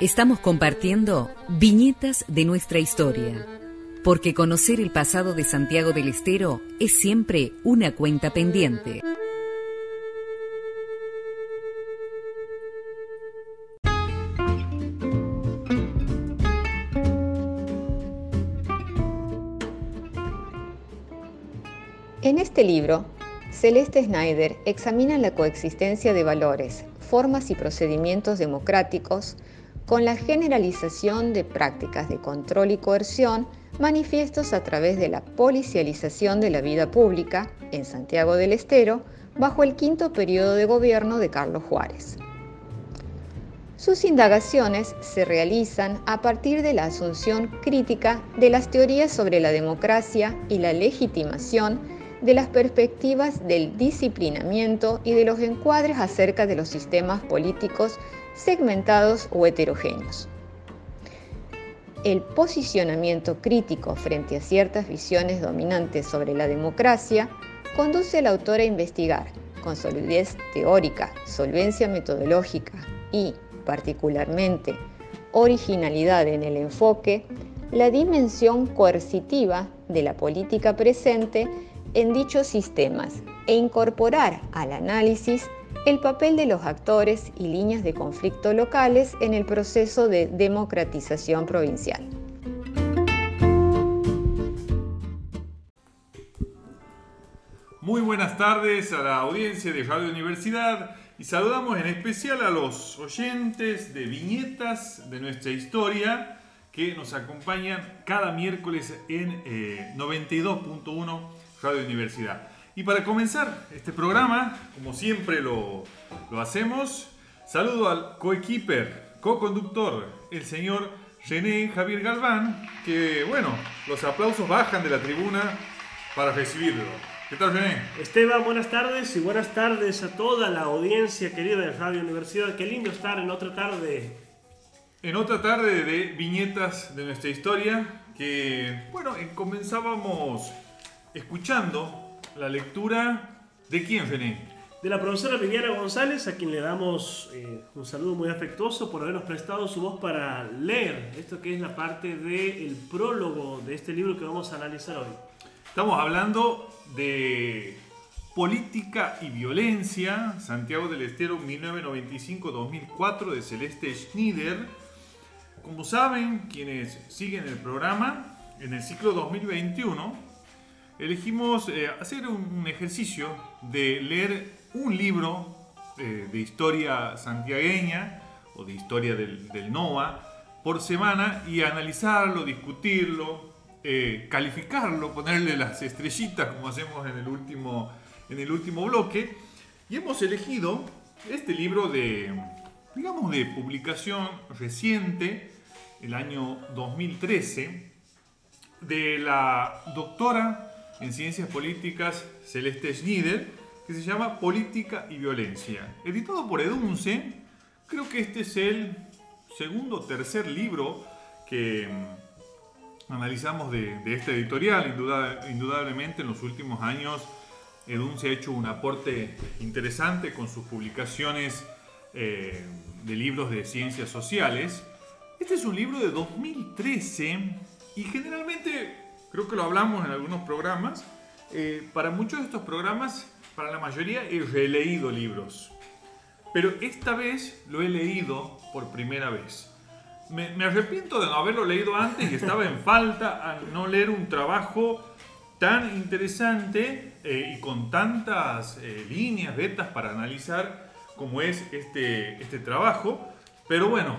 Estamos compartiendo viñetas de nuestra historia, porque conocer el pasado de Santiago del Estero es siempre una cuenta pendiente. En este libro, Celeste Schneider examina la coexistencia de valores, formas y procedimientos democráticos con la generalización de prácticas de control y coerción manifiestos a través de la policialización de la vida pública en Santiago del Estero bajo el quinto periodo de gobierno de Carlos Juárez. Sus indagaciones se realizan a partir de la asunción crítica de las teorías sobre la democracia y la legitimación de las perspectivas del disciplinamiento y de los encuadres acerca de los sistemas políticos segmentados o heterogéneos. El posicionamiento crítico frente a ciertas visiones dominantes sobre la democracia conduce al autor a investigar, con solidez teórica, solvencia metodológica y, particularmente, originalidad en el enfoque, la dimensión coercitiva de la política presente en dichos sistemas e incorporar al análisis el papel de los actores y líneas de conflicto locales en el proceso de democratización provincial. Muy buenas tardes a la audiencia de Radio Universidad y saludamos en especial a los oyentes de viñetas de nuestra historia que nos acompañan cada miércoles en 92.1 eh, Radio Universidad. Y para comenzar este programa, como siempre lo, lo hacemos, saludo al coequiper, co-conductor, el señor René Javier Galván, que bueno, los aplausos bajan de la tribuna para recibirlo. ¿Qué tal, René? Esteban, buenas tardes y buenas tardes a toda la audiencia querida de Radio Universidad. Qué lindo estar en otra tarde. En otra tarde de viñetas de nuestra historia, que bueno, comenzábamos escuchando la lectura de quién, René? De la profesora Viviana González, a quien le damos eh, un saludo muy afectuoso por habernos prestado su voz para leer esto que es la parte del prólogo de este libro que vamos a analizar hoy. Estamos hablando de Política y Violencia, Santiago del Estero 1995-2004 de Celeste Schneider. Como saben, quienes siguen el programa, en el ciclo 2021 elegimos eh, hacer un, ejercicio de leer un libro eh, de historia santiagueña o de historia del, NOA por semana y analizarlo, discutirlo, eh, calificarlo, ponerle las estrellitas como hacemos en el, último, en el último bloque. Y hemos elegido este libro de, digamos, de publicación reciente, el año 2013, de la doctora en Ciencias Políticas Celeste Schneider, que se llama Política y Violencia. Editado por Edunce, creo que este es el segundo o tercer libro que mm, analizamos de, este editorial. indudablemente en los últimos años Edunce ha hecho un aporte interesante con sus publicaciones eh, de libros de ciencias sociales. Este es un libro de 2013 y generalmente creo que lo hablamos en algunos programas, eh, para muchos de estos programas, para la mayoría he releído libros, pero esta vez lo he leído por primera vez. Me, arrepiento de no haberlo leído antes y estaba en falta al no leer un trabajo tan interesante eh, y con tantas eh, líneas, vetas para analizar como es este, este trabajo. Pero bueno,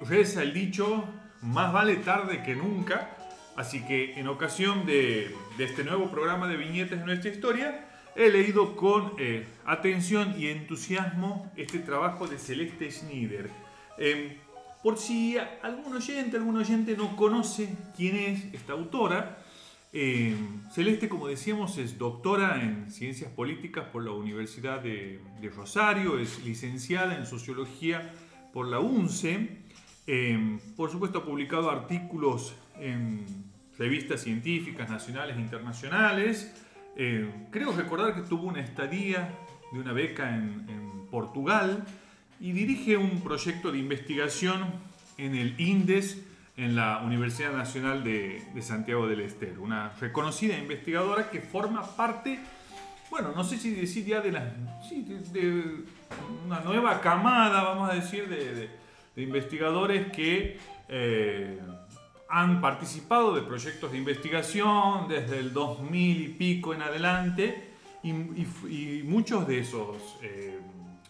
reza el dicho, más vale tarde que nunca. Así que en ocasión de, este nuevo programa de viñetas de nuestra historia, he leído con eh, atención y entusiasmo este trabajo de Celeste Schneider. Em, por si algún oyente, oyente no conoce quién es esta autora, em, Celeste, como decíamos, es doctora en Ciencias Políticas por la Universidad de, Rosario, es licenciada en Sociología por la UNCE, em, por supuesto ha publicado artículos en revistas científicas nacionales e internacionales. Eh, creo recordar que tuvo una estadía de una beca en, Portugal y dirige un proyecto de investigación en el INDES en la Universidad Nacional de, Santiago del Estero, una reconocida investigadora que forma parte, bueno, no sé si decir ya de, la, de, una nueva camada, vamos a decir, de, investigadores que eh, han participado de proyectos de investigación desde el 2000 y pico en adelante y, muchos de esos eh,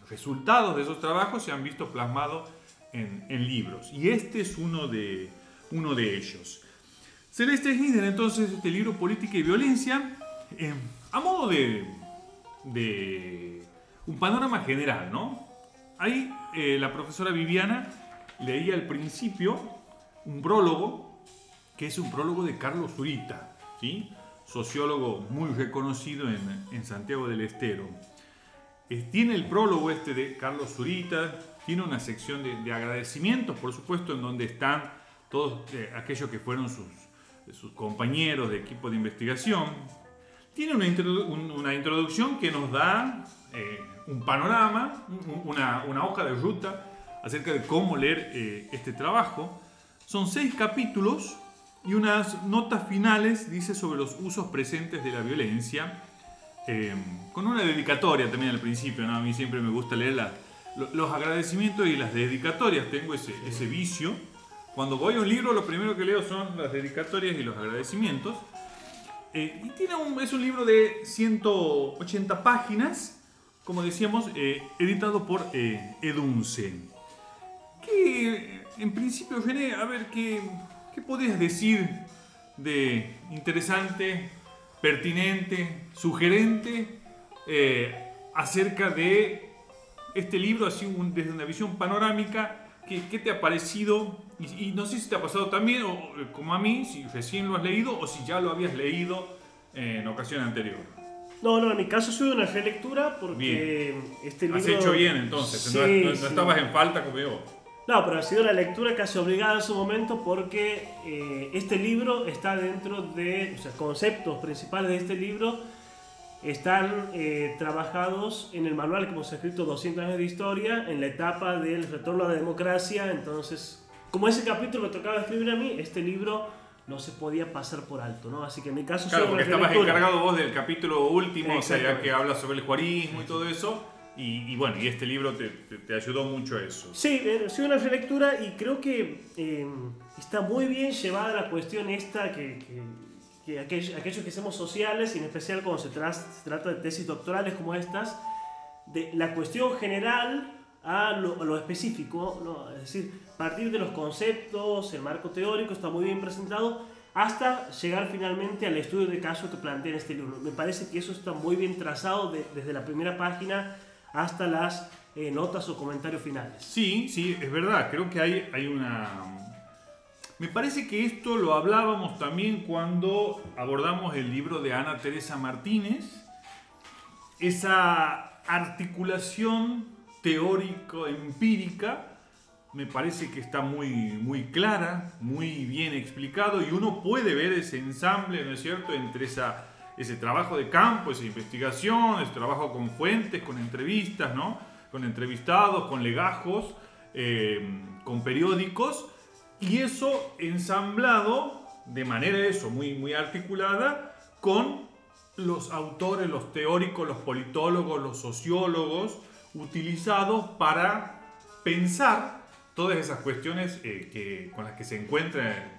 resultados de esos trabajos se han visto plasmados en, libros. Y este es uno de, uno de ellos. Celeste Schneider, entonces, este libro Política y Violencia, eh, a modo de, de, un panorama general, ¿no? Ahí eh, la profesora Viviana leía al principio un prólogo, que es un prólogo de Carlos Zurita, ¿sí? sociólogo muy reconocido en, Santiago del Estero. Eh, tiene el prólogo este de Carlos Zurita, tiene una sección de, agradecimientos, por supuesto, en donde están todos eh, aquellos que fueron sus, compañeros de equipo de investigación. Tiene una, introducción que nos da un panorama, una, hoja de ruta acerca de cómo leer este trabajo. Son seis capítulos y unas notas finales, dice, sobre los usos presentes de la violencia Em, con una dedicatoria también al principio. A mí siempre me gusta leer los agradecimientos y las dedicatorias, tengo ese, ese vicio. Cuando voy a un libro, lo primero que leo son las dedicatorias y los agradecimientos. Eh, y tiene es un libro de 180 páginas, como decíamos, eh, editado por eh, Edunce. Que en principio, René, a ver, ¿qué, ¿qué podrías decir de interesante pertinente, sugerente eh, acerca de este libro, así desde una visión panorámica. ¿Qué, te ha parecido? Y, no sé si te ha pasado también, o, eh, como a mí, si recién lo has leído o si ya lo habías leído en ocasión anterior. No, no, en mi caso soy una relectura porque este libro... Has hecho bien entonces, no, estabas en falta como yo. No, pero ha sido la lectura casi obligada en su momento porque eh, este libro está dentro de, o sea, conceptos principales de este libro están eh, trabajados en el manual que hemos escrito 200 años de historia, en la etapa del retorno a la democracia, entonces, como ese capítulo me tocaba escribir a mí, este libro no se podía pasar por alto, ¿no? Así que en mi caso... Claro, porque estabas encargado vos del capítulo último, o sea, que habla sobre el juarismo y todo eso. Y, bueno, y este libro te, te, ayudó mucho a eso. Sí, eh, sido una relectura y creo que eh, está muy bien llevada la cuestión esta que, que, aquellos, aquellos, que somos sociales, y en especial cuando se, trata de tesis doctorales como estas, de la cuestión general a lo, lo específico, ¿no? es decir, partir de los conceptos, el marco teórico está muy bien presentado, hasta llegar finalmente al estudio de caso que plantea en este libro. Me parece que eso está muy bien trazado desde la primera página hasta las eh, notas o comentarios finales. Sí, sí, es verdad. Creo que hay, hay una... Me parece que esto lo hablábamos también cuando abordamos el libro de Ana Teresa Martínez. Esa articulación teórico-empírica me parece que está muy, muy clara, muy bien explicado y uno puede ver ese ensamble, ¿no es cierto?, entre ese trabajo de campo, esa investigación, ese trabajo con fuentes, con entrevistas, ¿no? con entrevistados, con legajos, eh, con periódicos, y eso ensamblado de manera eso, muy, muy articulada con los autores, los teóricos, los politólogos, los sociólogos, utilizados para pensar todas esas cuestiones eh, que, con las que se encuentra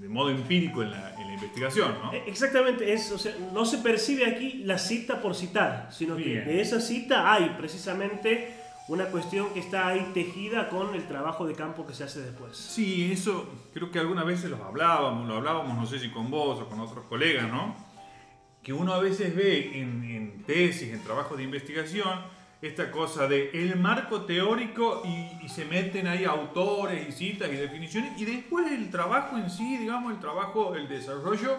de modo empírico en la, investigación, ¿no? E, exactamente, es, o sea, no se percibe aquí la cita por citar, sino que de esa cita hay precisamente una cuestión que está ahí tejida con el trabajo de campo que se hace después. Sí, eso creo que algunas veces lo hablábamos, lo hablábamos, no sé si con vos o con otros colegas, ¿no? Que uno a veces ve en, en tesis, en trabajos de investigación, esta cosa de el marco teórico y, se meten ahí autores y citas y definiciones y después el trabajo en sí, digamos, el trabajo, el desarrollo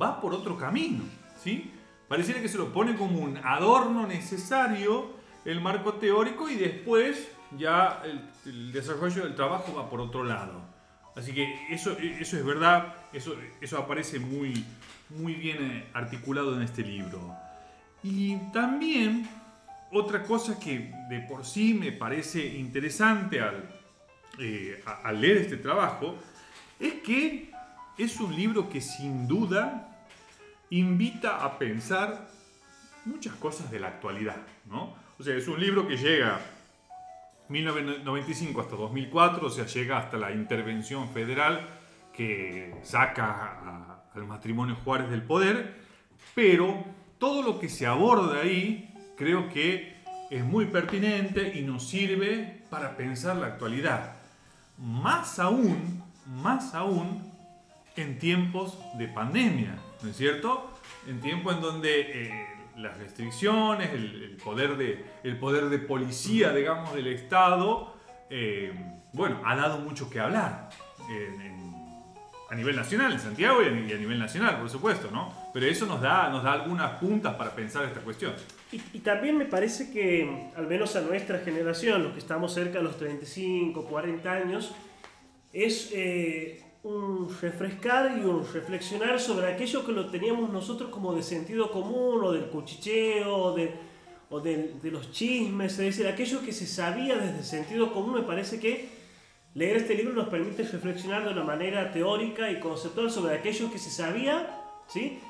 va por otro camino, ¿sí? Pareciera que se lo pone como un adorno necesario el marco teórico y después ya el, desarrollo del trabajo va por otro lado. Así que eso, eso es verdad, eso, eso aparece muy, muy bien eh, articulado en este libro. Y también otra cosa que de por sí me parece interesante al, eh, al leer este trabajo es que es un libro que sin duda invita a pensar muchas cosas de la actualidad, ¿no? O sea, es un libro que llega 1995 hasta 2004, o sea, llega hasta la intervención federal que saca al matrimonio Juárez del poder, pero todo lo que se aborda ahí creo que es muy pertinente y nos sirve para pensar la actualidad. Más aún, más aún en tiempos de pandemia, ¿no es cierto? En tiempos en donde eh, las restricciones, el, poder de, el poder de policía, digamos, del Estado, eh, bueno, ha dado mucho que hablar a nivel nacional, en Santiago y a, nivel nacional, por supuesto, ¿no? Pero eso nos da, nos da algunas puntas para pensar esta cuestión. Y, también me parece que, al menos a nuestra generación, los que estamos cerca de los 35, 40 años, es eh, un refrescar y un reflexionar sobre aquello que lo teníamos nosotros como de sentido común o del cuchicheo o de, de, los chismes, es decir, aquello que se sabía desde sentido común, me parece que leer este libro nos permite reflexionar de una manera teórica y conceptual sobre aquello que se sabía, ¿sí?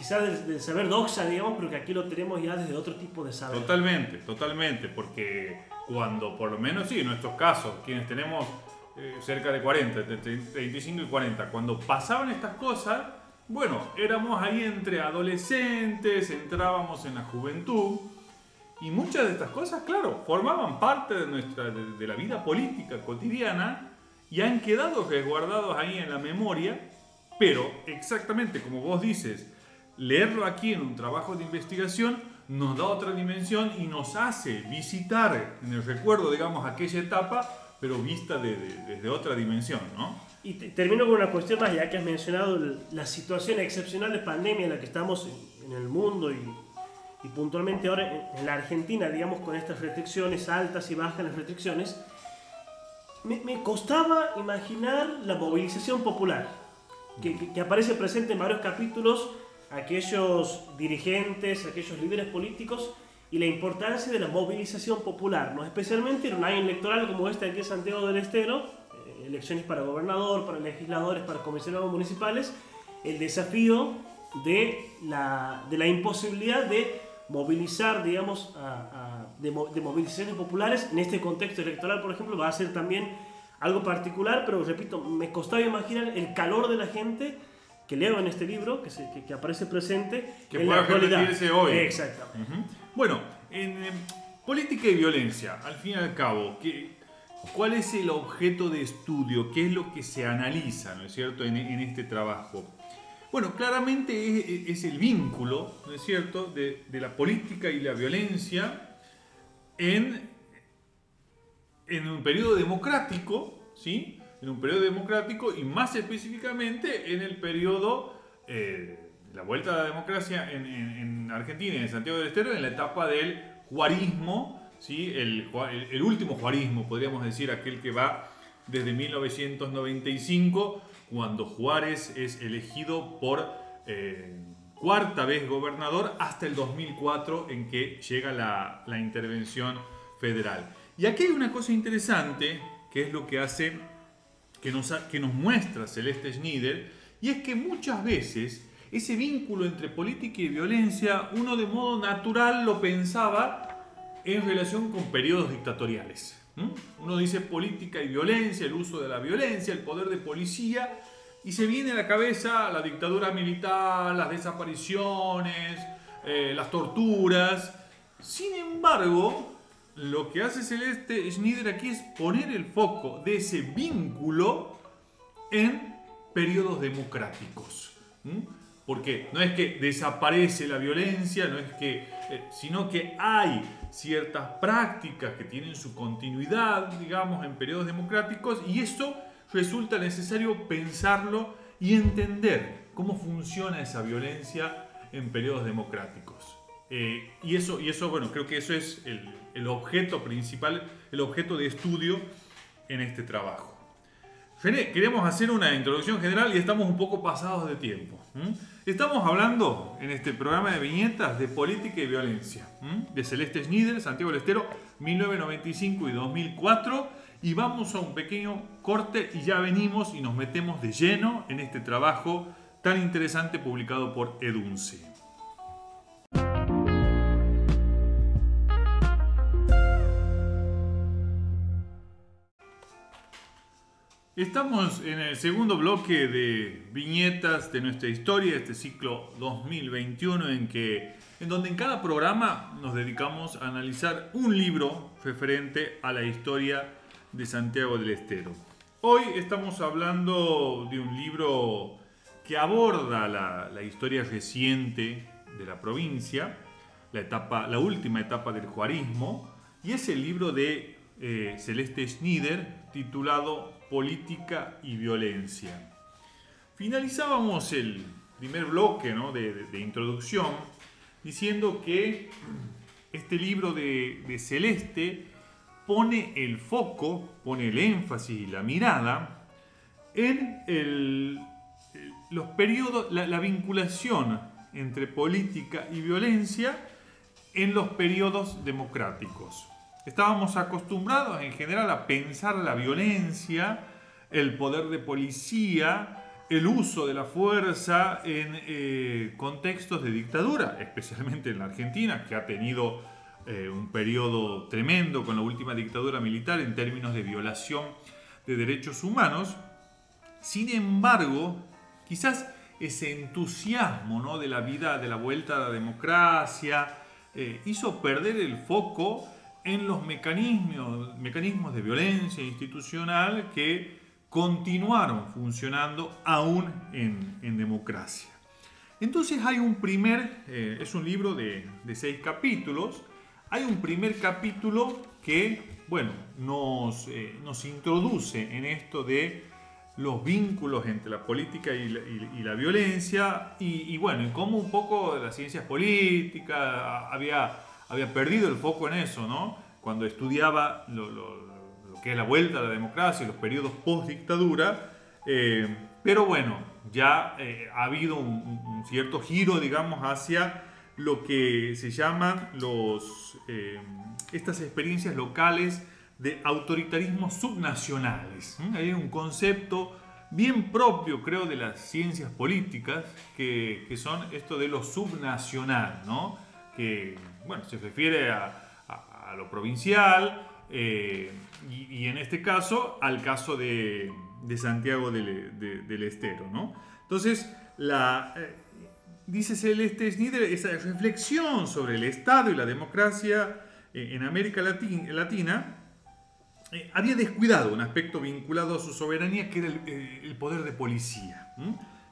Quizás del, saber doxa, digamos, pero que aquí lo tenemos ya desde otro tipo de saber. Totalmente, totalmente, porque cuando, por lo menos sí, en nuestros casos, quienes tenemos eh, cerca de 40, 35 y 40. Cuando pasaban estas cosas, bueno, éramos ahí entre adolescentes, entrábamos en la juventud y muchas de estas cosas, claro, formaban parte de, nuestra, de, la vida política cotidiana y han quedado resguardados ahí en la memoria, pero exactamente como vos dices, leerlo aquí en un trabajo de investigación nos da otra dimensión y nos hace visitar en el recuerdo, digamos, aquella etapa pero vista desde otra dimensión, ¿no? Y termino con una cuestión más, ya que has mencionado la situación excepcional de pandemia en la que estamos en, el mundo y, y, puntualmente ahora en, la Argentina, digamos, con estas restricciones altas y bajas las restricciones, me, me costaba imaginar la movilización popular, que, que, que aparece presente en varios capítulos, aquellos dirigentes, aquellos líderes políticos y la importancia de la movilización popular, ¿no? especialmente en un año electoral como este aquí en Santiago del Estero, eh, elecciones para gobernador, para legisladores, para comisionados municipales, el desafío de la, de la imposibilidad de movilizar, digamos, de, de, movilizaciones populares en este contexto electoral, por ejemplo, va a ser también algo particular, pero repito, me costaba imaginar el calor de la gente que leo en este libro, que, se, que, aparece presente que en la actualidad. hoy. Exactamente. Bueno, en em, política y violencia, al fin y al cabo, ¿qué, ¿cuál es el objeto de estudio? ¿Qué es lo que se analiza, ¿no es cierto?, en, este trabajo. Bueno, claramente es, el vínculo, ¿no es cierto?, de, la política y la violencia en, en un periodo democrático, ¿sí? En un periodo democrático y más específicamente en el periodo eh, la vuelta a la democracia en, Argentina y en Santiago del Estero en la etapa del juarismo, ¿sí? el, el, último juarismo, podríamos decir, aquel que va desde 1995, cuando Juárez es elegido por eh, cuarta vez gobernador, hasta el 2004 en que llega la, la intervención federal. Y aquí hay una cosa interesante, que es lo que hace, que nos, muestra Celeste Schneider, y es que muchas veces ese vínculo entre política y violencia, uno de modo natural lo pensaba en relación con periodos dictatoriales. Uno dice política y violencia, el uso de la violencia, el poder de policía, y se viene a la cabeza la dictadura militar, las desapariciones, eh, las torturas. Sin embargo, lo que hace Celeste Schneider aquí es poner el foco de ese vínculo en periodos democráticos. Porque no es que desaparece la violencia, no es que, eh, sino que hay ciertas prácticas que tienen su continuidad, digamos, en periodos democráticos y eso resulta necesario pensarlo y entender cómo funciona esa violencia en periodos democráticos. Eh, y, eso, y eso, bueno, creo que eso es el, el objeto principal, el objeto de estudio en este trabajo. queremos hacer una introducción general y estamos un poco pasados de tiempo. Estamos hablando en este programa de viñetas de política y violencia, de Celeste Schneider, Santiago del Estero, 1995 y 2004, y vamos a un pequeño corte y ya venimos y nos metemos de lleno en este trabajo tan interesante publicado por Edunce. Estamos en el segundo bloque de viñetas de nuestra historia, este ciclo 2021, en, que, en donde en cada programa nos dedicamos a analizar un libro referente a la historia de Santiago del Estero. Hoy estamos hablando de un libro que aborda la, historia reciente de la provincia, la, etapa, la última etapa del juarismo, y es el libro de eh, Celeste Schneider titulado política y violencia. Finalizábamos el primer bloque de, introducción diciendo que este libro de, Celeste pone el foco, pone el énfasis y la mirada en los periodos, la, vinculación entre política y violencia en los periodos democráticos. Estábamos acostumbrados en general a pensar la violencia, el poder de policía, el uso de la fuerza en eh, contextos de dictadura, especialmente en la Argentina, que ha tenido eh, un periodo tremendo con la última dictadura militar en términos de violación de derechos humanos. Sin embargo, quizás ese entusiasmo ¿no? de la vida, de la vuelta a la democracia, eh, hizo perder el foco en los mecanismos, mecanismos de violencia institucional que continuaron funcionando aún en, democracia. Entonces hay un primer, eh, es un libro de, seis capítulos, hay un primer capítulo que, bueno, nos, eh, nos introduce en esto de los vínculos entre la política y la, violencia y, bueno, y cómo un poco las ciencias políticas había había perdido el foco en eso, ¿no? Cuando estudiaba lo, que es la vuelta a la democracia y los periodos post-dictadura. Eh, pero bueno, ya eh, ha habido un, cierto giro, digamos, hacia lo que se llaman los, eh, estas experiencias locales de autoritarismo subnacionales. Hay un concepto bien propio, creo, de las ciencias políticas, que, que son esto de lo subnacional, ¿no? Que bueno, se refiere a, lo provincial eh, y, en este caso al caso de, Santiago del, Estero. ¿no? Entonces, la, eh, dice Celeste Schneider, esa reflexión sobre el Estado y la democracia eh, en América Latina, había descuidado un aspecto vinculado a su soberanía que era el, poder de policía.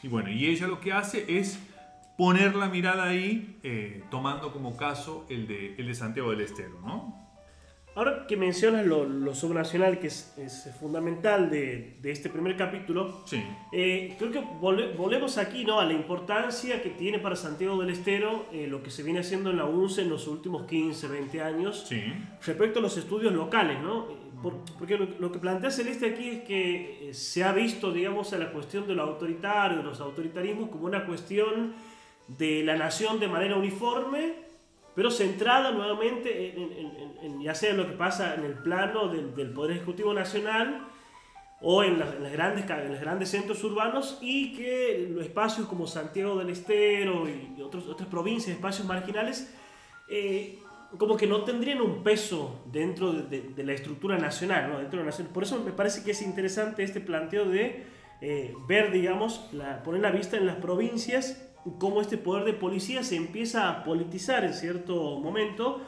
Y bueno, y ella lo que hace es poner la mirada ahí, eh, tomando como caso el de, el de Santiago del Estero, ¿no? Ahora que mencionas lo, subnacional, que es, fundamental de, de, este primer capítulo, sí. Eh, creo que volvemos aquí ¿no? a la importancia que tiene para Santiago del Estero eh, lo que se viene haciendo en la UNCE en los últimos 15, 20 años sí. respecto a los estudios locales. ¿no? porque lo, lo, que plantea Celeste aquí es que se ha visto, digamos, a la cuestión de lo autoritario, de los autoritarismos, como una cuestión de la nación de manera uniforme, pero centrada nuevamente en, ya sea lo que pasa en el plano del, Poder Ejecutivo Nacional o en, las, grandes, en los grandes centros urbanos y que los espacios como Santiago del Estero y otros, otras provincias, espacios marginales, eh, como que no tendrían un peso dentro de, la estructura nacional, ¿no? dentro de la nación. Por eso me parece que es interesante este planteo de eh, ver, digamos, la, poner la vista en las provincias cómo este poder de policía se empieza a politizar en cierto momento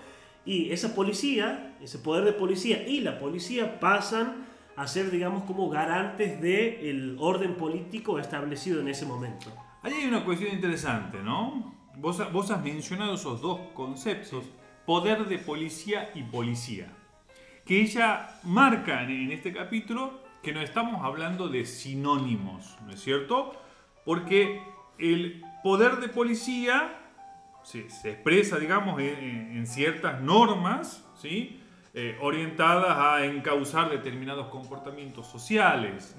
y esa policía, ese poder de policía y la policía pasan a ser, digamos, como garantes del orden político establecido en ese momento. Ahí hay una cuestión interesante, ¿no? Vos, vos has mencionado esos dos conceptos, poder de policía y policía, que ella marca en este capítulo que no estamos hablando de sinónimos, ¿no es cierto? Porque el poder de policía se, expresa, digamos, en, ciertas normas, ¿sí? eh, orientadas a encauzar determinados comportamientos sociales.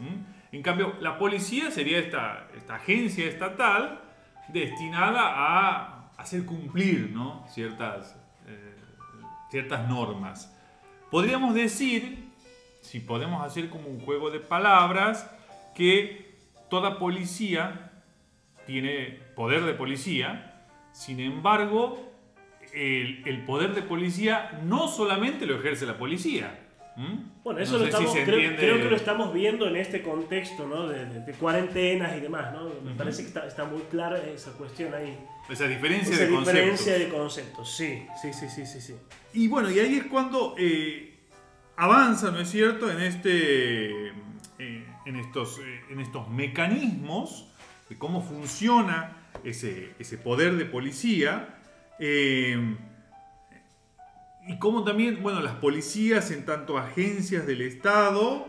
En cambio, la policía sería esta, agencia estatal destinada a hacer cumplir ¿no? ciertas, eh, ciertas normas. Podríamos decir, si podemos hacer como un juego de palabras, que toda policía tiene poder de policía, sin embargo, el, poder de policía no solamente lo ejerce la policía. Bueno, eso lo estamos, creo, que lo estamos viendo en este contexto ¿no? de, cuarentenas y demás. ¿no? Me parece que está, muy clara esa cuestión ahí. Esa diferencia esa de diferencia de conceptos, sí, sí, sí, sí, sí, Y bueno, y ahí es cuando eh, avanza, ¿no es cierto?, en, este, eh, en, estos, eh, en estos mecanismos de cómo funciona ese, poder de policía eh, y como también, bueno, las policías en tanto agencias del Estado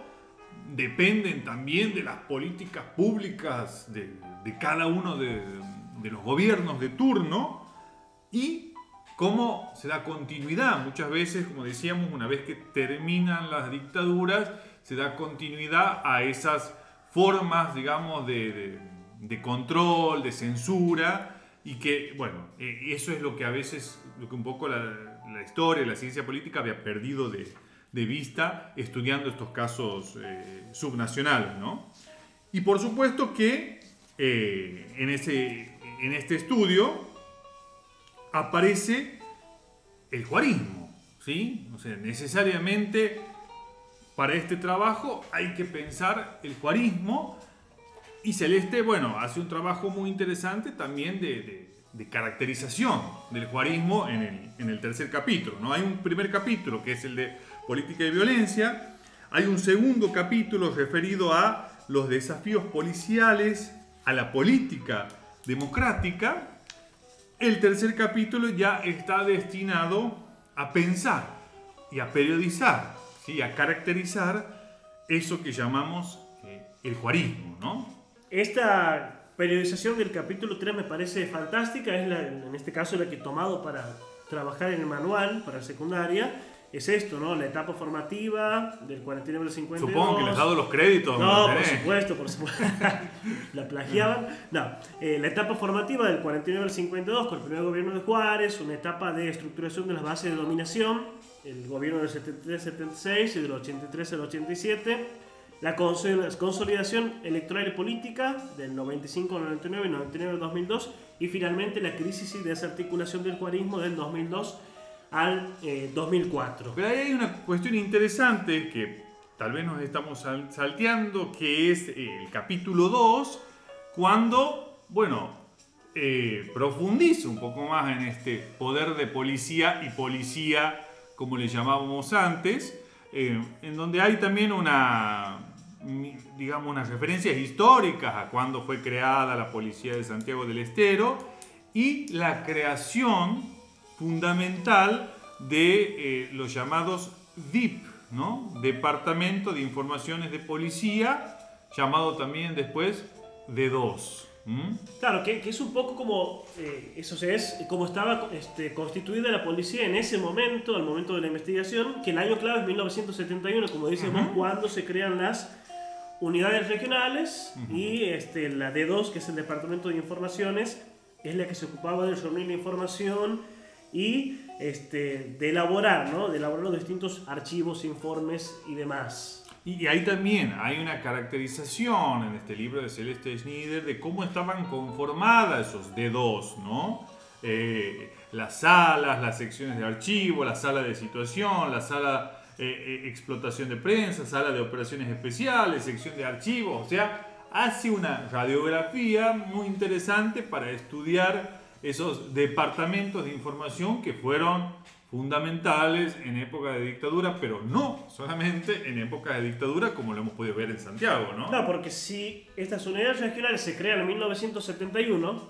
dependen también de las políticas públicas de, cada uno de, los gobiernos de turno y cómo se da continuidad. Muchas veces, como decíamos, una vez que terminan las dictaduras, se da continuidad a esas formas, digamos, de control, de censura, y que, bueno, eh, eso es lo que a veces, lo que un poco la, la historia, la ciencia política había perdido de, de vista estudiando estos casos eh, subnacionales, ¿no? Y por supuesto que eh, en, ese, en este estudio aparece el juarismo, ¿sí? O sea, necesariamente para este trabajo hay que pensar el juarismo y Celeste, bueno, hace un trabajo muy interesante también de, caracterización del juarismo en el, tercer capítulo. ¿no? Hay un primer capítulo que es el de política y violencia, hay un segundo capítulo referido a los desafíos policiales, a la política democrática. El tercer capítulo ya está destinado a pensar y a periodizar, ¿sí? a caracterizar eso que llamamos eh, el juarismo. ¿no? Esta periodización del capítulo 3 me parece fantástica, es la, en este caso la que he tomado para trabajar en el manual para secundaria. Es esto, ¿no? La etapa formativa del 49 al 52. Supongo que les has dado los créditos. No, por supuesto, por supuesto. la plagiaban. No, eh, la etapa formativa del 49 al 52 con el primer gobierno de Juárez, una etapa de estructuración de las bases de dominación, el gobierno del 73-76 y del 83 al 87 la consolidación electoral y política del 95 al 99 y 99 al 2002 y finalmente la crisis y desarticulación del juarismo del 2002 al 2004. Eh, Pero ahí hay una cuestión interesante que tal vez nos estamos salteando, que es el capítulo 2, cuando, bueno, eh, profundiza un poco más en este poder de policía y policía, como le llamábamos antes, eh, en donde hay también una, digamos, unas referencias históricas a cuándo fue creada la Policía de Santiago del Estero y la creación fundamental de eh, los llamados DIP, ¿no? Departamento de Informaciones de Policía, llamado también después D2. Claro, que, es un poco como, eh, eso es, como estaba este, constituida la policía en ese momento, al momento de la investigación, que el año clave es 1971, como decíamos, cuando se crean las unidades regionales y este, la D2, que es el Departamento de Informaciones, es la que se ocupaba de reunir la información y este, de elaborar, ¿no? de elaborar los distintos archivos, informes y demás. Y ahí también hay una caracterización en este libro de Celeste Schneider de cómo estaban conformadas esos D2, ¿no? Eh, las salas, las secciones de archivo, la sala de situación, la sala eh, eh, explotación de prensa, sala de operaciones especiales, sección de archivos, o sea, hace una radiografía muy interesante para estudiar esos departamentos de información que fueron fundamentales en época de dictadura, pero no solamente en época de dictadura como lo hemos podido ver en Santiago, ¿no? No, porque si estas unidades regionales se crean en 1971,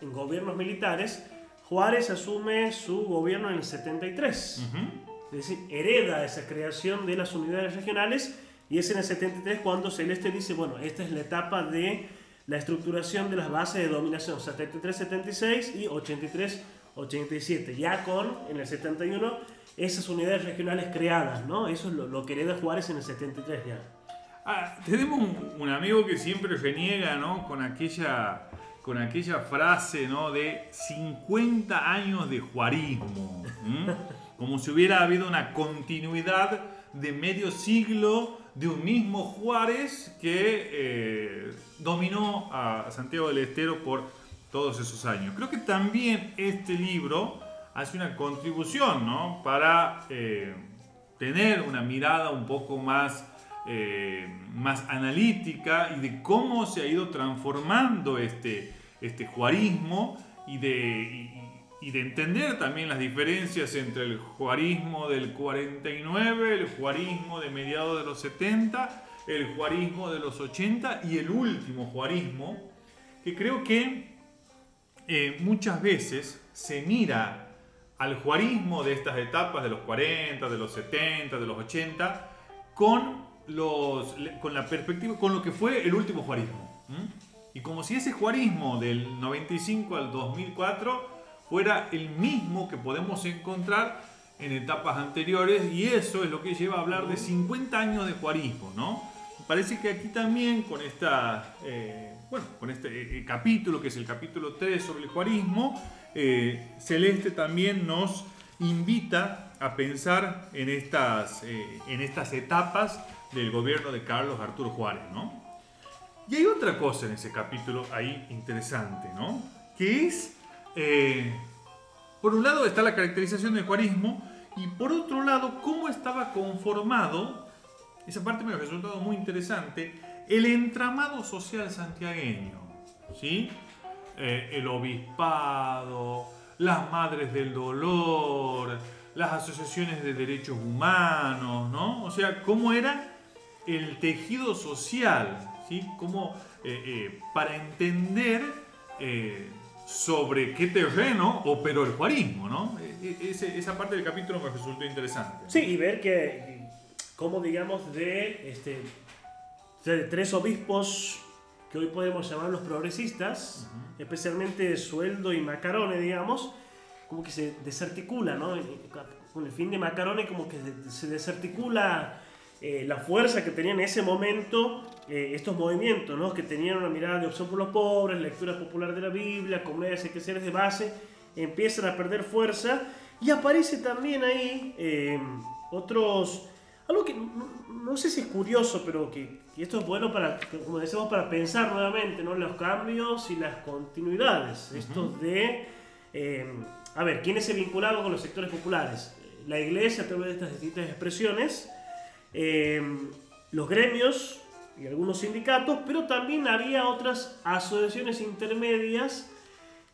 en gobiernos militares, Juárez asume su gobierno en el 73 es decir, hereda esa creación de las unidades regionales y es en el 73 cuando Celeste dice, bueno, esta es la etapa de la estructuración de las bases de dominación, 73-76 y 87, ya con, en el 71, esas unidades regionales creadas, ¿no? Eso es lo, lo que hereda Juárez en el 73 ya. Ah, tenemos un, amigo que siempre reniega, ¿no? Con aquella, con aquella frase, ¿no? De 50 años de juarismo. Como si hubiera habido una continuidad de medio siglo de un mismo Juárez que eh, dominó a Santiago del Estero por todos esos años. Creo que también este libro hace una contribución ¿no? para eh, tener una mirada un poco más, eh, más analítica y de cómo se ha ido transformando este, este juarismo y de, de entender también las diferencias entre el juarismo del 49, el juarismo de mediados de los 70, el juarismo de los 80 y el último juarismo, que creo que eh, muchas veces se mira al juarismo de estas etapas de los 40, de los 70, de los 80, con, los, con la perspectiva, con lo que fue el último juarismo. Y como si ese juarismo del 95 al 2004 fuera el mismo que podemos encontrar en etapas anteriores y eso es lo que lleva a hablar de 50 años de juarismo, ¿no? Parece que aquí también con esta, eh, bueno, con este eh, eh, capítulo que es el capítulo 3 sobre el juarismo, Celeste también nos invita a pensar en estas, en estas etapas del gobierno de Carlos Arturo Juárez, ¿no? Y hay otra cosa en ese capítulo ahí interesante, ¿no? Que es eh, por un lado está la caracterización del juarismo y por otro lado cómo estaba conformado, esa parte me ha resultado muy interesante, el entramado social santiagueño. ¿sí? Eh, el obispado, las madres del dolor, las asociaciones de derechos humanos, ¿no? O sea, cómo era el tejido social, ¿sí? Como eh, para entender sobre qué terreno operó el juarismo, ¿no? E, e, esa parte del capítulo me resultó interesante. Sí, y ver que, como digamos, de, este, de tres obispos que hoy podemos llamar los progresistas, especialmente Sueldo y Macarone, digamos, como que se desarticula, ¿no? Con el fin de Macarone como que se desarticula eh, la fuerza que tenían en ese momento eh, estos movimientos, ¿no? que tenían una mirada de opción por los pobres, lectura popular de la Biblia, comedias y seres de base, empiezan a perder fuerza y aparece también ahí eh, otros, algo que no, sé si es curioso, pero que, esto es bueno para, como decimos, para pensar nuevamente, ¿no? los cambios y las continuidades, estos de, a ver, ¿quiénes se vinculaban con los sectores populares? La iglesia a través de estas distintas expresiones, Em, los gremios y algunos sindicatos, pero también había otras asociaciones intermedias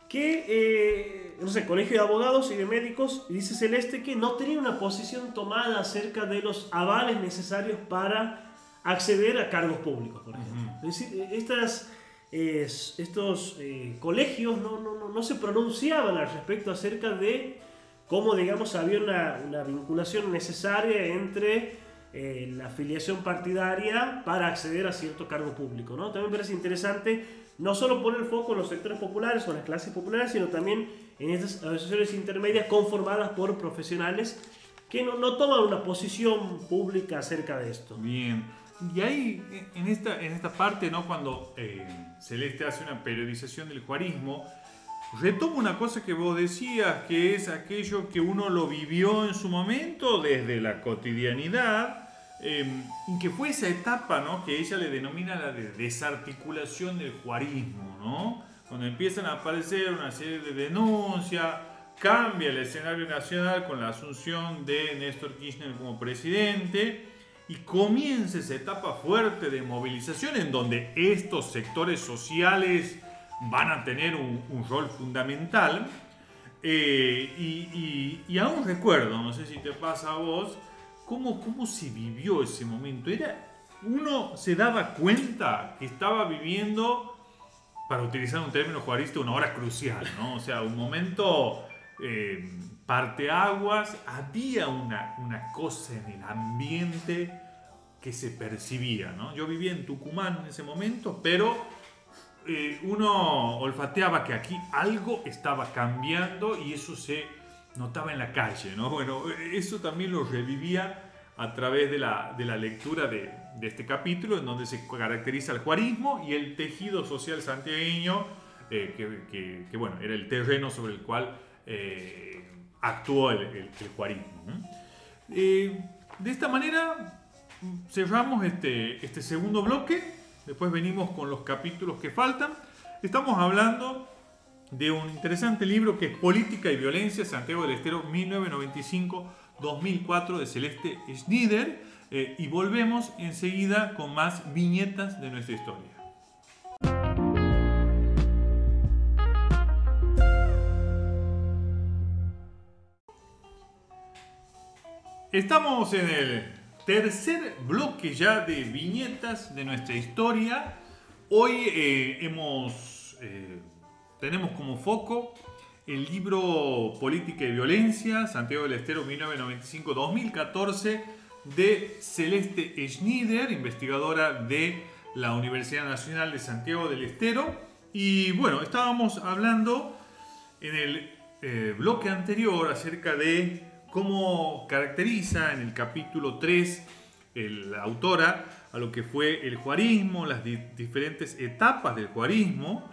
que, eh, no sé, colegio de abogados y de médicos, y dice Celeste que no tenía una posición tomada acerca de los avales necesarios para acceder a cargos públicos, por ejemplo. Es decir, estas, estos eh, colegios no, no, no, se pronunciaban al respecto acerca de cómo, digamos, había una, una vinculación necesaria entre eh, la afiliación partidaria para acceder a cierto cargo público. ¿no? También me parece interesante no solo poner foco en los sectores populares o en las clases populares, sino también en estas asociaciones intermedias conformadas por profesionales que no, no toman una posición pública acerca de esto. Bien. Y ahí, en esta, en esta parte, ¿no? cuando eh, Celeste hace una periodización del juarismo, retomo una cosa que vos decías, que es aquello que uno lo vivió en su momento desde la cotidianidad, eh, que fue esa etapa ¿no? que ella le denomina la de desarticulación del juarismo, ¿no? cuando empiezan a aparecer una serie de denuncias, cambia el escenario nacional con la asunción de Néstor Kirchner como presidente y comienza esa etapa fuerte de movilización en donde estos sectores sociales van a tener un, rol fundamental. Eh, y, y, aún recuerdo, no sé si te pasa a vos, cómo, cómo se vivió ese momento. Era, uno se daba cuenta que estaba viviendo, para utilizar un término juarista, una hora crucial, ¿no? O sea, un momento eh, parteaguas, había una, una cosa en el ambiente que se percibía, ¿no? Yo vivía en Tucumán en ese momento, pero eh, uno olfateaba que aquí algo estaba cambiando y eso se notaba en la calle, ¿no? Bueno, eso también lo revivía a través de la, de la lectura de, este capítulo, en donde se caracteriza el juarismo y el tejido social santiagueño, eh, que, bueno, era el terreno sobre el cual eh, actuó el, el, el juarismo. Eh, de esta manera cerramos este, este segundo bloque, después venimos con los capítulos que faltan. Estamos hablando de un interesante libro que es Política y Violencia, Santiago del Estero, 1995-2004, de Celeste Schneider, eh, y volvemos enseguida con más viñetas de nuestra historia. Estamos en el tercer bloque ya de viñetas de nuestra historia. Hoy eh, hemos, eh, tenemos como foco el libro Política y Violencia, Santiago del Estero 1995-2014, de Celeste Schneider, investigadora de la Universidad Nacional de Santiago del Estero. Y bueno, estábamos hablando en el eh, bloque anterior acerca de cómo caracteriza en el capítulo 3 la autora a lo que fue el juarismo, las di diferentes etapas del juarismo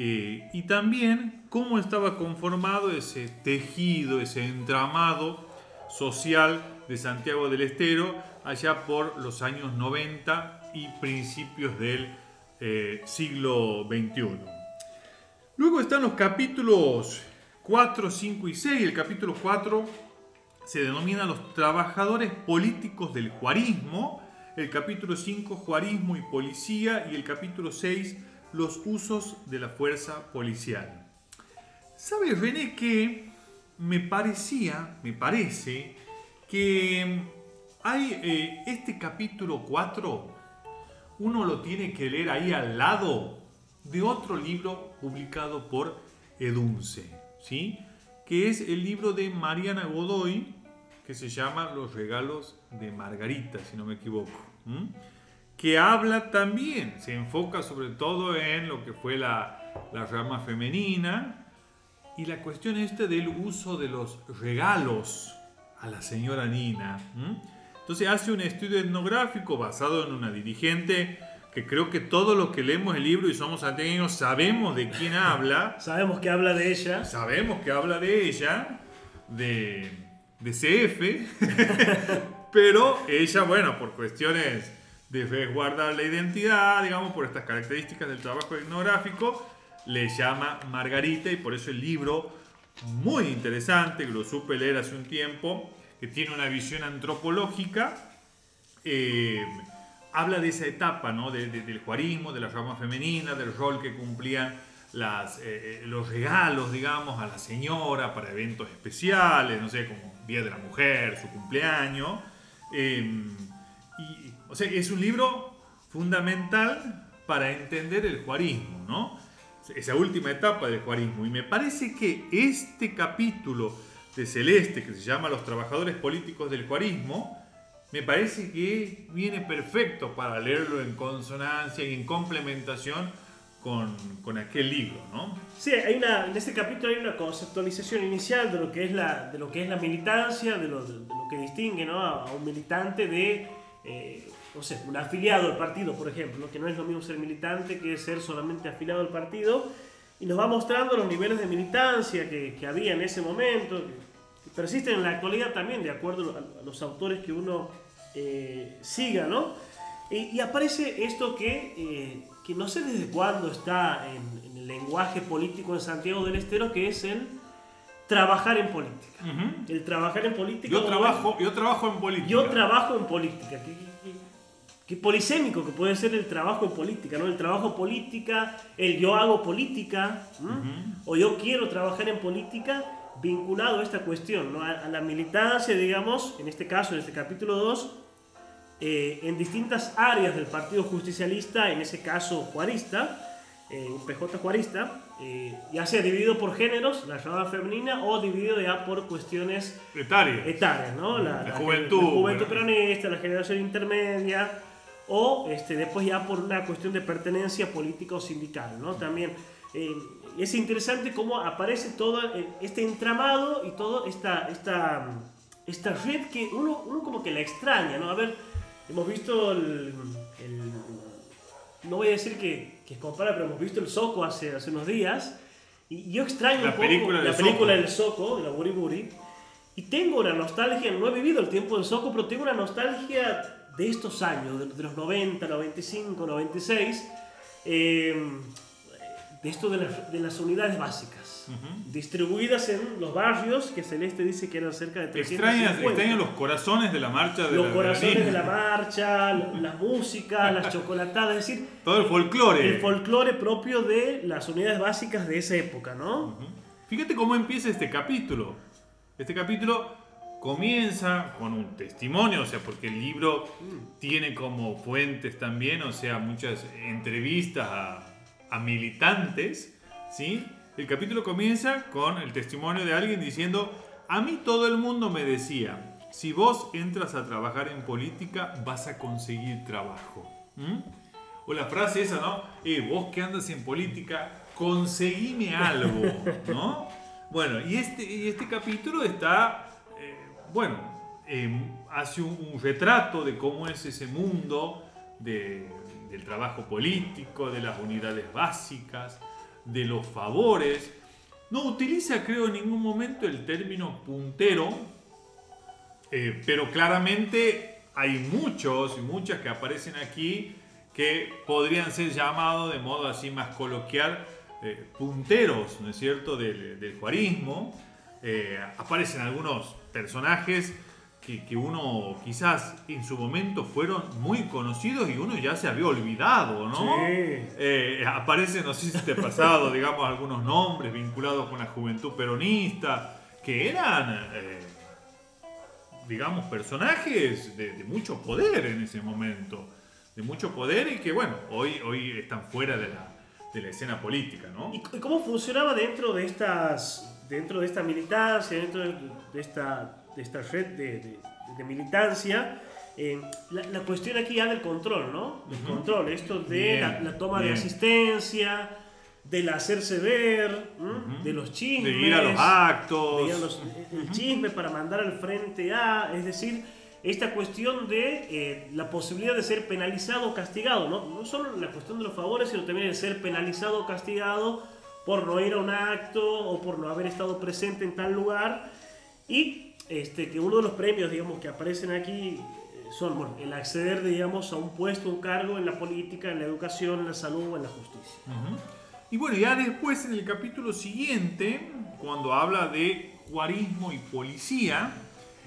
eh, y también cómo estaba conformado ese tejido, ese entramado social de Santiago del Estero allá por los años 90 y principios del eh, siglo XXI. Luego están los capítulos 4, 5 y 6. El capítulo 4 se denomina los trabajadores políticos del juarismo, el capítulo 5 juarismo y policía y el capítulo 6 los usos de la fuerza policial. ¿Sabe René que me parecía, me parece que hay eh, este capítulo 4, uno lo tiene que leer ahí al lado de otro libro publicado por Edunce, ¿sí? que es el libro de Mariana Godoy, que se llama Los regalos de Margarita, si no me equivoco. Que habla también, se enfoca sobre todo en lo que fue la, la rama femenina y la cuestión este del uso de los regalos a la señora Nina. Entonces hace un estudio etnográfico basado en una dirigente que creo que todos los que leemos el libro y somos ateos sabemos de quién habla. sabemos que habla de ella. Sabemos que habla de ella, de de CF, pero ella, bueno, por cuestiones de resguardar la identidad, digamos, por estas características del trabajo etnográfico, le llama Margarita y por eso el libro, muy interesante, que lo supe leer hace un tiempo, que tiene una visión antropológica, eh, habla de esa etapa, ¿no? del juarismo, de la rama femenina, del rol que cumplían las, eh, eh, los regalos, digamos, a la señora para eventos especiales, no sé, como Día de la Mujer, su cumpleaños. O sea, es un libro fundamental para entender el juarismo, ¿no? Esa última etapa del juarismo. Y me parece que este capítulo de Celeste, que se llama Los trabajadores políticos del juarismo, me parece que viene perfecto para leerlo en consonancia y en complementación con, con, aquel libro, ¿no? Sí, hay una, en este capítulo hay una conceptualización inicial de lo que es la, de lo que es la militancia, de lo, que distingue ¿no? a, a, un militante de, eh, no sé, un afiliado al partido, por ejemplo, que no es lo mismo ser militante que ser solamente afiliado al partido, y nos va mostrando los niveles de militancia que, que había en ese momento, que persisten en la actualidad también, de acuerdo a, los autores que uno eh, siga, ¿no? Y, y, aparece esto que... Eh, que no sé desde cuándo está en, en, el lenguaje político en Santiago del Estero, que es el trabajar en política. Uh -huh. El trabajar en política. Yo trabajo, yo trabajo en política. Yo trabajo en política. Qué, polisémico que puede ser el trabajo en política, ¿no? El trabajo política, el yo hago política, uh -huh. o yo quiero trabajar en política vinculado a esta cuestión, ¿no? a, a la militancia, digamos, en este caso, en este capítulo 2, eh, en distintas áreas del Partido Justicialista, en ese caso juarista, eh, PJ juarista, eh, ya sea dividido por géneros, la llamada femenina, o dividido ya por cuestiones etarias, etarias ¿no? La, la, la juventud, la juventud peronista, la generación intermedia, o este, después ya por una cuestión de pertenencia política o sindical, ¿no? También eh, es interesante cómo aparece todo este entramado y toda esta, esta, esta red que uno, uno como que la extraña, ¿no? A ver, hemos visto el, no voy a decir que, que es compara, pero hemos visto el Soco hace, hace unos días, y yo extraño la un poco película la película del Soco, de la Buri Buri, y tengo una nostalgia, no he vivido el tiempo del Soco, pero tengo una nostalgia de estos años, de, los 90, 95, 96, de esto de las, unidades básicas, distribuidas en los barrios, que Celeste dice que eran cerca de 350. Extrañan, los corazones de la marcha de Los corazones de la marcha, las músicas, las chocolatadas, es decir... Todo el folclore. El folclore propio de las unidades básicas de esa época, ¿no? Fíjate cómo empieza este capítulo. Este capítulo comienza con un testimonio, o sea, porque el libro tiene como fuentes también, o sea, muchas entrevistas a, a militantes, ¿sí? El capítulo comienza con el testimonio de alguien diciendo, a mí todo el mundo me decía, si vos entras a trabajar en política, vas a conseguir trabajo. O la frase esa, ¿no? Eh, vos que andas en política, conseguime algo, ¿no? Bueno, y este, y este capítulo está, bueno, em, hace un, retrato de cómo es ese mundo del trabajo político, de las unidades básicas, de los favores. No utiliza, creo, en ningún momento el término puntero, eh, pero claramente hay muchos y muchas que aparecen aquí que podrían ser llamados de modo así más coloquial eh, punteros, ¿no es cierto?, del, del juarismo. Eh, aparecen algunos personajes que, que, uno quizás en su momento fueron muy conocidos y uno ya se había olvidado, ¿no? Eh, aparecen, no sé si te ha pasado, digamos, algunos nombres vinculados con la juventud peronista, que eran, digamos, personajes de, de, mucho poder en ese momento, de mucho poder y que, bueno, hoy, hoy están fuera de la, de la escena política, ¿no? ¿Y cómo funcionaba dentro de estas, dentro de esta militancia, dentro de esta, de esta red de, de, militancia? Eh, la, cuestión aquí ya del control, ¿no? El control, esto de la, toma de asistencia, del hacerse ver, de los chismes. De ir a los actos. De los, el chisme para mandar al frente a, es decir, esta cuestión de eh, la posibilidad de ser penalizado o castigado, ¿no? no solo la cuestión de los favores, sino también de ser penalizado o castigado por no ir a un acto o por no haber estado presente en tal lugar. Y este, que uno de los premios, digamos, que aparecen aquí eh, son bueno, el acceder, digamos, a un puesto, un cargo en la política, en la educación, en la salud o en la justicia. Y bueno, ya después en el capítulo siguiente, cuando habla de juarismo y policía,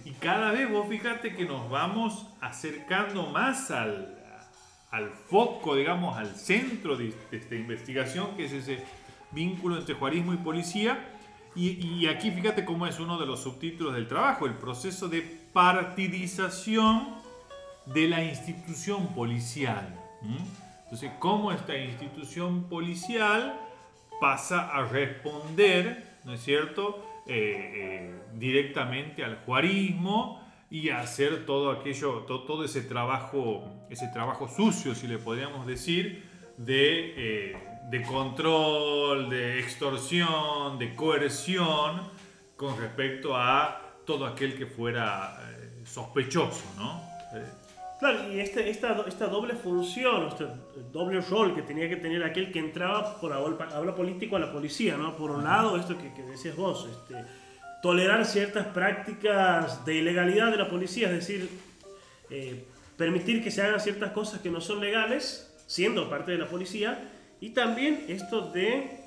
y cada vez vos fíjate que nos vamos acercando más al, al foco, digamos, al centro de, esta investigación, que es ese vínculo entre juarismo y policía. Y, aquí fíjate cómo es uno de los subtítulos del trabajo, el proceso de partidización de la institución policial. Entonces, cómo esta institución policial pasa a responder, ¿no es cierto?, eh, eh, directamente al juarismo y hacer todo aquello, todo, ese trabajo, ese trabajo sucio, si le podríamos decir, de, eh, de control, de extorsión, de coerción con respecto a todo aquel que fuera sospechoso, ¿no? Claro, y este, esta, esta doble función, este doble rol que tenía que tener aquel que entraba por habla político a la policía, ¿no? Por un lado, esto que, que decías vos, este, tolerar ciertas prácticas de ilegalidad de la policía, es decir, eh, permitir que se hagan ciertas cosas que no son legales, siendo parte de la policía, y también esto de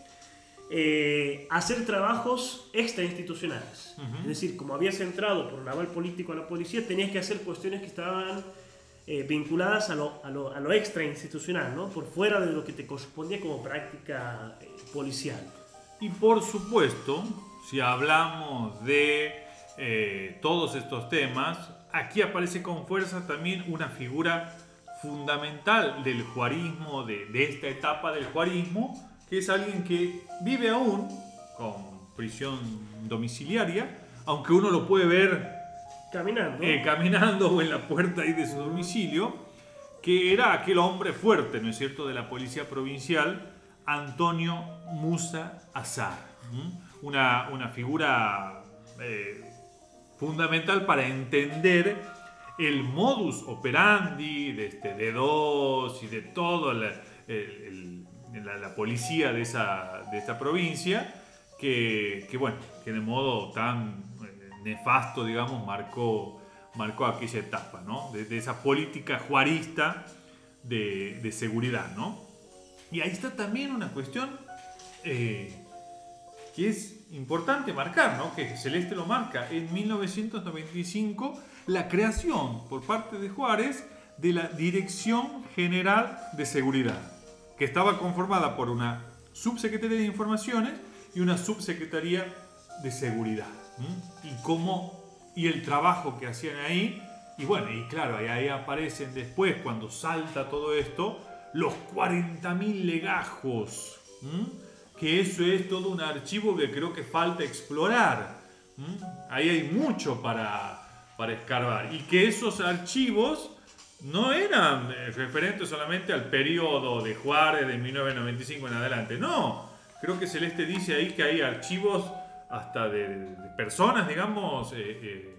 eh, hacer trabajos extrainstitucionales. Es decir, como habías entrado por un aval político a la policía, tenías que hacer cuestiones que estaban eh, vinculadas a lo, a, lo, a lo, extra institucional, ¿no? por fuera de lo que te correspondía como práctica eh, policial. Y por supuesto, si hablamos de todos estos temas, aquí aparece con fuerza también una figura fundamental del juarismo, de, de esta etapa del juarismo, que es alguien que vive aún con prisión domiciliaria, aunque uno lo puede ver Caminando. Eh, caminando o en la puerta ahí de su domicilio, que era aquel hombre fuerte, ¿no es cierto?, de la policía provincial, Antonio Musa Azar. Una, una, figura eh, fundamental para entender el modus operandi de este D2 y de todo la, la, policía de, esa, de provincia, que, que, bueno, que de modo tan eh, nefasto, digamos, marcó, marcó aquella etapa, ¿no? De, esa política juarista de, de, seguridad, ¿no? Y ahí está también una cuestión eh, que es importante marcar, ¿no? que Celeste lo marca, en 1995 la creación por parte de Juárez de la Dirección General de Seguridad, que estaba conformada por una subsecretaría de Informaciones y una subsecretaría de Seguridad. Y cómo y el trabajo que hacían ahí, y bueno, y claro, ahí, aparecen después, cuando salta todo esto, los 40.000 legajos que eso es todo un archivo que creo que falta explorar. Ahí hay mucho para, para escarbar. Y que esos archivos no eran eh, referentes solamente al periodo de Juárez de 1995 en adelante. No, creo que Celeste dice ahí que hay archivos hasta de, personas, digamos, eh, eh,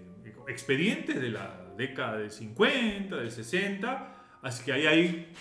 expedientes de la década del 50, del 60. Así que ahí hay,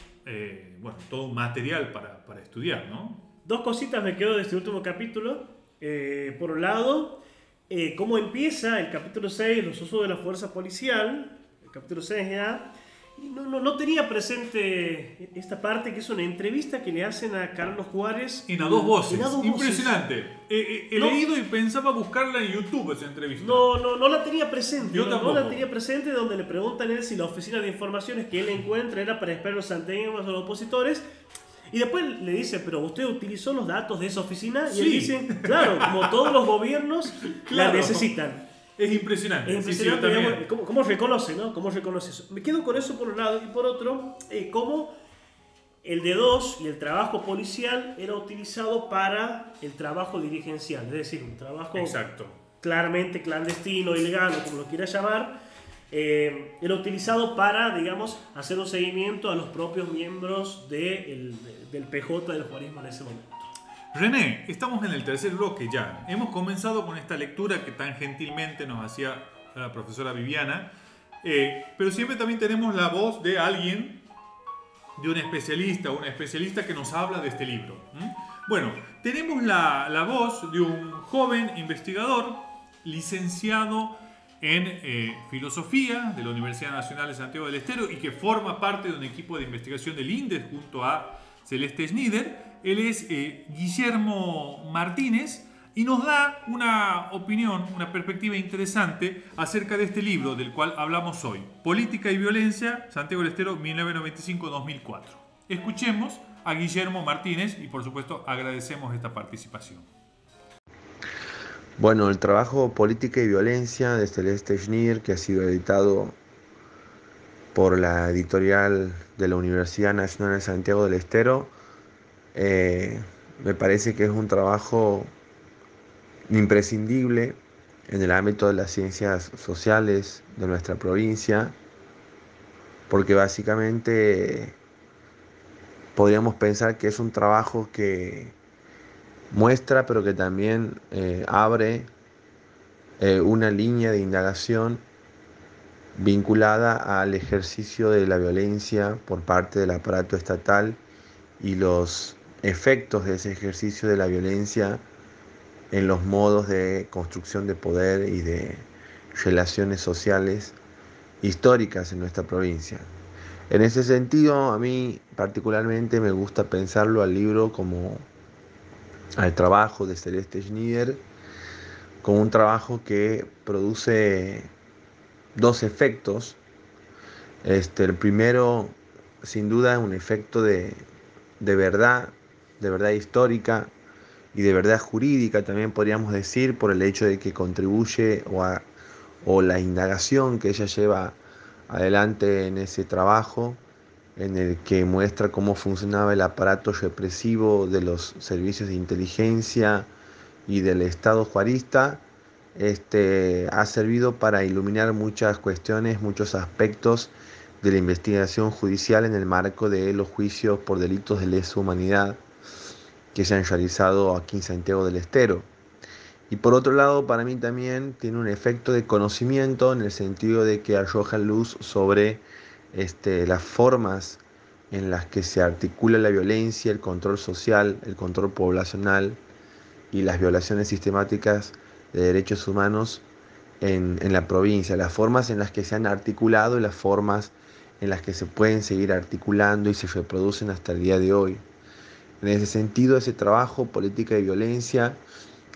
bueno, todo un material para, para estudiar, ¿no? Dos cositas me quedo de este último capítulo. Eh, por un lado, eh, cómo empieza el capítulo 6, los usos de la fuerza policial, el capítulo 6 ya. No, no, no, tenía presente esta parte que es una entrevista que le hacen a Carlos Juárez. En a dos voces. Impresionante. Eh, he leído y pensaba buscarla en YouTube esa entrevista. No, no, no la tenía presente. Yo no, la tenía presente donde le preguntan a él si la oficina de informaciones que él encuentra era para esperar los santiagueños o los opositores. Y después le dice, pero usted utilizó los datos de esa oficina y él dice, claro, como todos los gobiernos la necesitan. Es impresionante. Es impresionante, ¿cómo, reconoce, no? ¿Cómo reconoce eso? Me quedo con eso por un lado y por otro, eh, cómo el D2 y el trabajo policial era utilizado para el trabajo dirigencial, es decir, un trabajo Exacto. claramente clandestino, ilegal o como lo quiera llamar, eh, era utilizado para, digamos, hacer un seguimiento a los propios miembros del PJ del en ese momento. René, estamos en el tercer bloque ya. Hemos comenzado con esta lectura que tan gentilmente nos hacía la profesora Viviana, eh, pero siempre también tenemos la voz de alguien, de un especialista, una especialista que nos habla de este libro. Bueno, tenemos la, la voz de un joven investigador, licenciado en eh, Filosofía de la Universidad Nacional de Santiago del Estero y que forma parte de un equipo de investigación del INDES junto a Celeste Schneider. Él es eh, Guillermo Martínez y nos da una opinión, una perspectiva interesante acerca de este libro del cual hablamos hoy, Política y Violencia, Santiago del Estero, 1995-2004. Escuchemos a Guillermo Martínez y por supuesto agradecemos esta participación. Bueno, el trabajo Política y Violencia de Celeste Schneer, que ha sido editado por la editorial de la Universidad Nacional de Santiago del Estero, eh, me parece que es un trabajo imprescindible en el ámbito de las ciencias sociales de nuestra provincia, porque básicamente podríamos pensar que es un trabajo que muestra, pero que también eh, abre eh, una línea de indagación vinculada al ejercicio de la violencia por parte del aparato estatal y los efectos de ese ejercicio de la violencia en los modos de construcción de poder y de relaciones sociales históricas en nuestra provincia. En ese sentido, a mí particularmente me gusta pensarlo al libro como al trabajo de Celeste Schneider con un trabajo que produce dos efectos. Este, el primero, sin duda, un efecto de, verdad, de verdad histórica y de verdad jurídica, también podríamos decir, por el hecho de que contribuye o, o la indagación que ella lleva adelante en ese trabajo en el que muestra cómo funcionaba el aparato represivo de los servicios de inteligencia y del Estado juarista, este, ha servido para iluminar muchas cuestiones, muchos aspectos de la investigación judicial en el marco de los juicios por delitos de lesa humanidad que se han realizado aquí en Santiago del Estero. Y por otro lado, para mí también tiene un efecto de conocimiento en el sentido de que arroja luz sobre este, las formas en las que se articula la violencia, el control social, el control poblacional y las violaciones sistemáticas de derechos humanos en, en, la provincia, las formas en las que se han articulado y las formas en las que se pueden seguir articulando y se reproducen hasta el día de hoy. En ese sentido, ese trabajo, política y violencia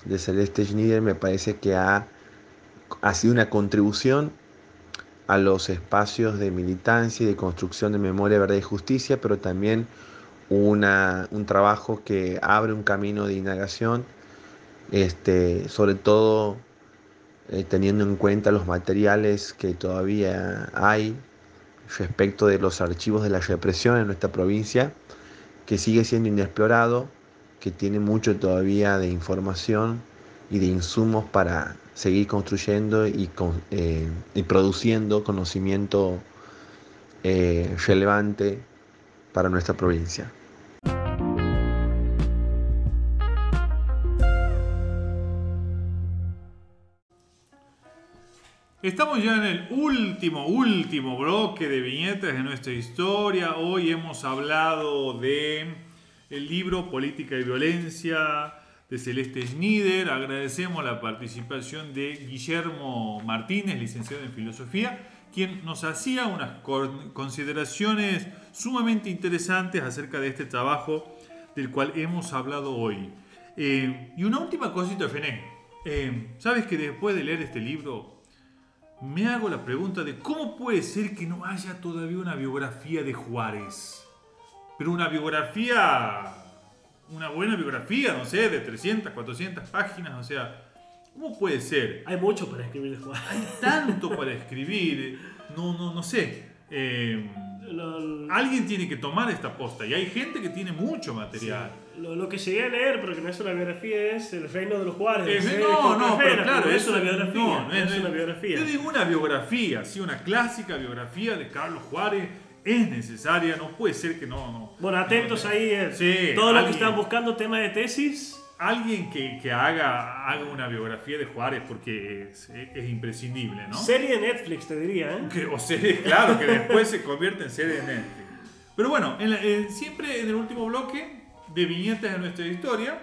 de Celeste Schneider, me parece que ha, ha sido una contribución a los espacios de militancia y de construcción de memoria, verdad y justicia, pero también una, un trabajo que abre un camino de indagación, este, sobre todo eh, teniendo en cuenta los materiales que todavía hay respecto de los archivos de la represión en nuestra provincia, que sigue siendo inexplorado, que tiene mucho todavía de información y de insumos para seguir construyendo y, con, eh, y produciendo conocimiento eh, relevante para nuestra provincia. Estamos ya en el último, último bloque de viñetas de nuestra historia. Hoy hemos hablado de el libro Política y Violencia de Celeste Schneider. Agradecemos la participación de Guillermo Martínez, licenciado en Filosofía, quien nos hacía unas consideraciones sumamente interesantes acerca de este trabajo del cual hemos hablado hoy. Eh, y una última cosita, Fené. Eh, ¿Sabes que después de leer este libro me hago la pregunta de cómo puede ser que no haya todavía una biografía de Juárez. Pero una biografía, una buena biografía, no sé, de 300, 400 páginas, o sea, ¿cómo puede ser? Hay mucho para escribir Juárez. Hay tanto para escribir, no, no, no sé. Eh, alguien tiene que tomar esta posta y hay gente que tiene mucho material. Lo, que llegué a leer, pero que no es una biografía, es El Reino de los Juárez. no, no, pero claro, es una biografía. No, es, una biografía. Yo digo una biografía, sí, una clásica biografía de Carlos Juárez es necesaria, no puede ser que no. no bueno, atentos ahí, eh. sí, todos los que están buscando tema de tesis. Alguien que, que, haga, haga una biografía de Juárez porque es, es, imprescindible, ¿no? Serie de Netflix, te diría, ¿eh? Que, o serie, claro, que después se convierte en serie de Netflix. Pero bueno, siempre en el último bloque de viñetas de nuestra historia,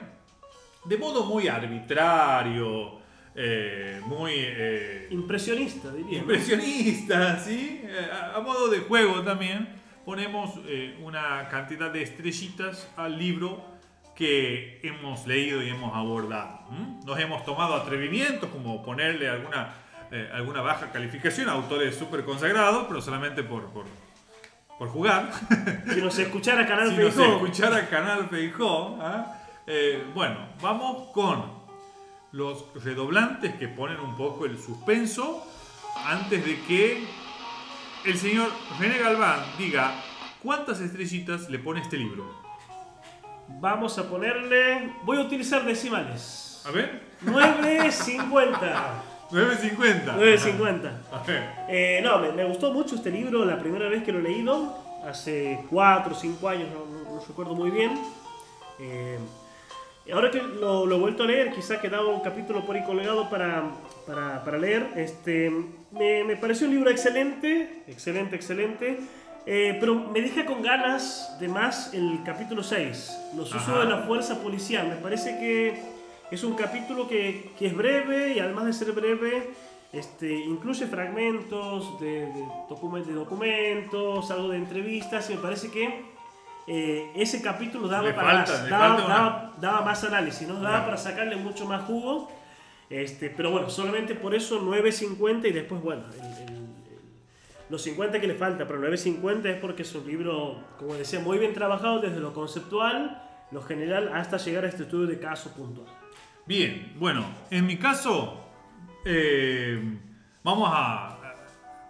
de modo muy arbitrario, eh, muy... Eh, impresionista, diría. Impresionista, ¿sí? Eh, a, modo de juego también, ponemos una cantidad de estrellitas al libro que hemos leído y hemos abordado. Nos hemos tomado atrevimientos como ponerle alguna, alguna baja calificación a autores súper consagrados, pero solamente por, por por jugar. Si nos escuchara Canal si nos escuchara Canal Feijó. ¿ah? Eh, bueno, vamos con los redoblantes que ponen un poco el suspenso antes de que el señor René Galván diga cuántas estrellitas le pone este libro. Vamos a ponerle. Voy a utilizar decimales. A ver. 950. 9.50. 9.50. Eh, no, me, gustó mucho este libro la primera vez que lo he leído, hace 4 o 5 años, no, recuerdo muy bien. Eh, ahora que lo, he vuelto a leer, quizá ha quedado un capítulo por ahí colgado para, para, para leer, este, me, me, pareció un libro excelente, excelente, excelente. Eh, pero me deja con ganas de más el capítulo 6, los usos de la fuerza policial. Me parece que es un capítulo que, que, es breve y además de ser breve, este, incluye fragmentos de, de, documentos, algo de entrevistas, y me parece que eh, ese capítulo daba, para daba, más análisis, ¿no? daba para sacarle mucho más jugo. Este, pero bueno, solamente por eso 9.50 y después, bueno, los 50 que le falta, pero 9.50 es porque es un libro, como decía, muy bien trabajado desde lo conceptual, lo general, hasta llegar a este estudio de caso puntual. Bien, bueno, en mi caso, eh, vamos a,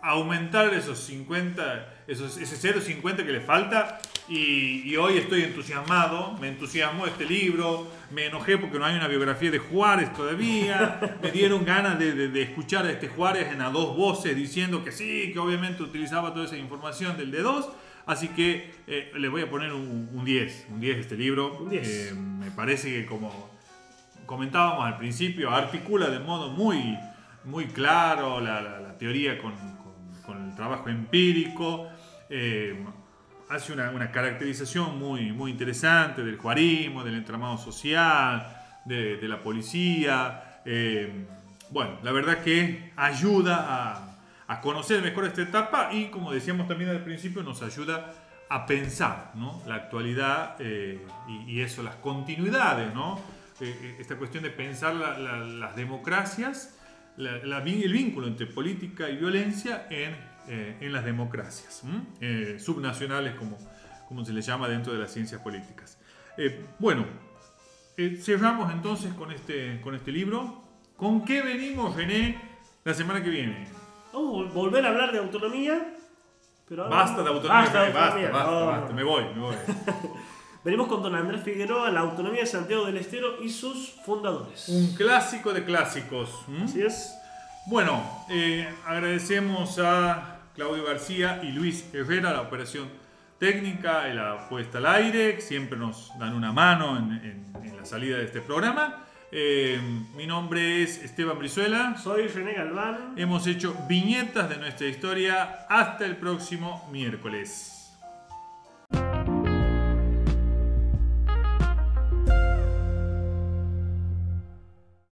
aumentar esos 50, esos, ese 0,50 que le falta. Y, y, hoy estoy entusiasmado, me entusiasmó este libro, me enojé porque no hay una biografía de Juárez todavía, me dieron ganas de, de, de escuchar a este Juárez en a dos voces diciendo que sí, que obviamente utilizaba toda esa información del D2. Así que eh, le voy a poner un, un 10, un 10 este libro. Un 10. Eh, me parece que como comentábamos al principio, articula de modo muy, muy claro la, la- la teoría con, con- con el trabajo empírico. eh, hace una, una caracterización muy, muy interesante del juarismo, del entramado social, de, de la policía. eh, bueno, la verdad que ayuda a, a conocer mejor esta etapa y, como decíamos también al principio, nos ayuda a pensar ¿no? la actualidad eh, y, y eso, las continuidades, ¿no? Eh, eh, esta cuestión de pensar la- la- las democracias, la- el vínculo entre política y violencia en, eh, en las democracias. Eh, subnacionales como, como se les llama dentro de las ciencias políticas. Eh, bueno, eh, cerramos entonces con este, con este libro. ¿Con qué venimos, René, la semana que viene? Vamos a vol- volver a hablar de autonomía. Pero ahora- Basta de autonomía, Basta René, basta, autonomía. basta, No, basta, no. me voy, me voy. Venimos con don Andrés Figueroa, la autonomía de Santiago del Estero y sus fundadores. Un clásico de clásicos. ¿m? Así es. Bueno, eh, agradecemos a Claudio García y Luis Herrera la operación técnica y la puesta al aire. Siempre nos dan una mano en, en- en la salida de este programa. Eh, mi nombre es Esteban Brizuela. Soy René Galván. Hemos hecho viñetas de nuestra historia. Hasta el próximo miércoles.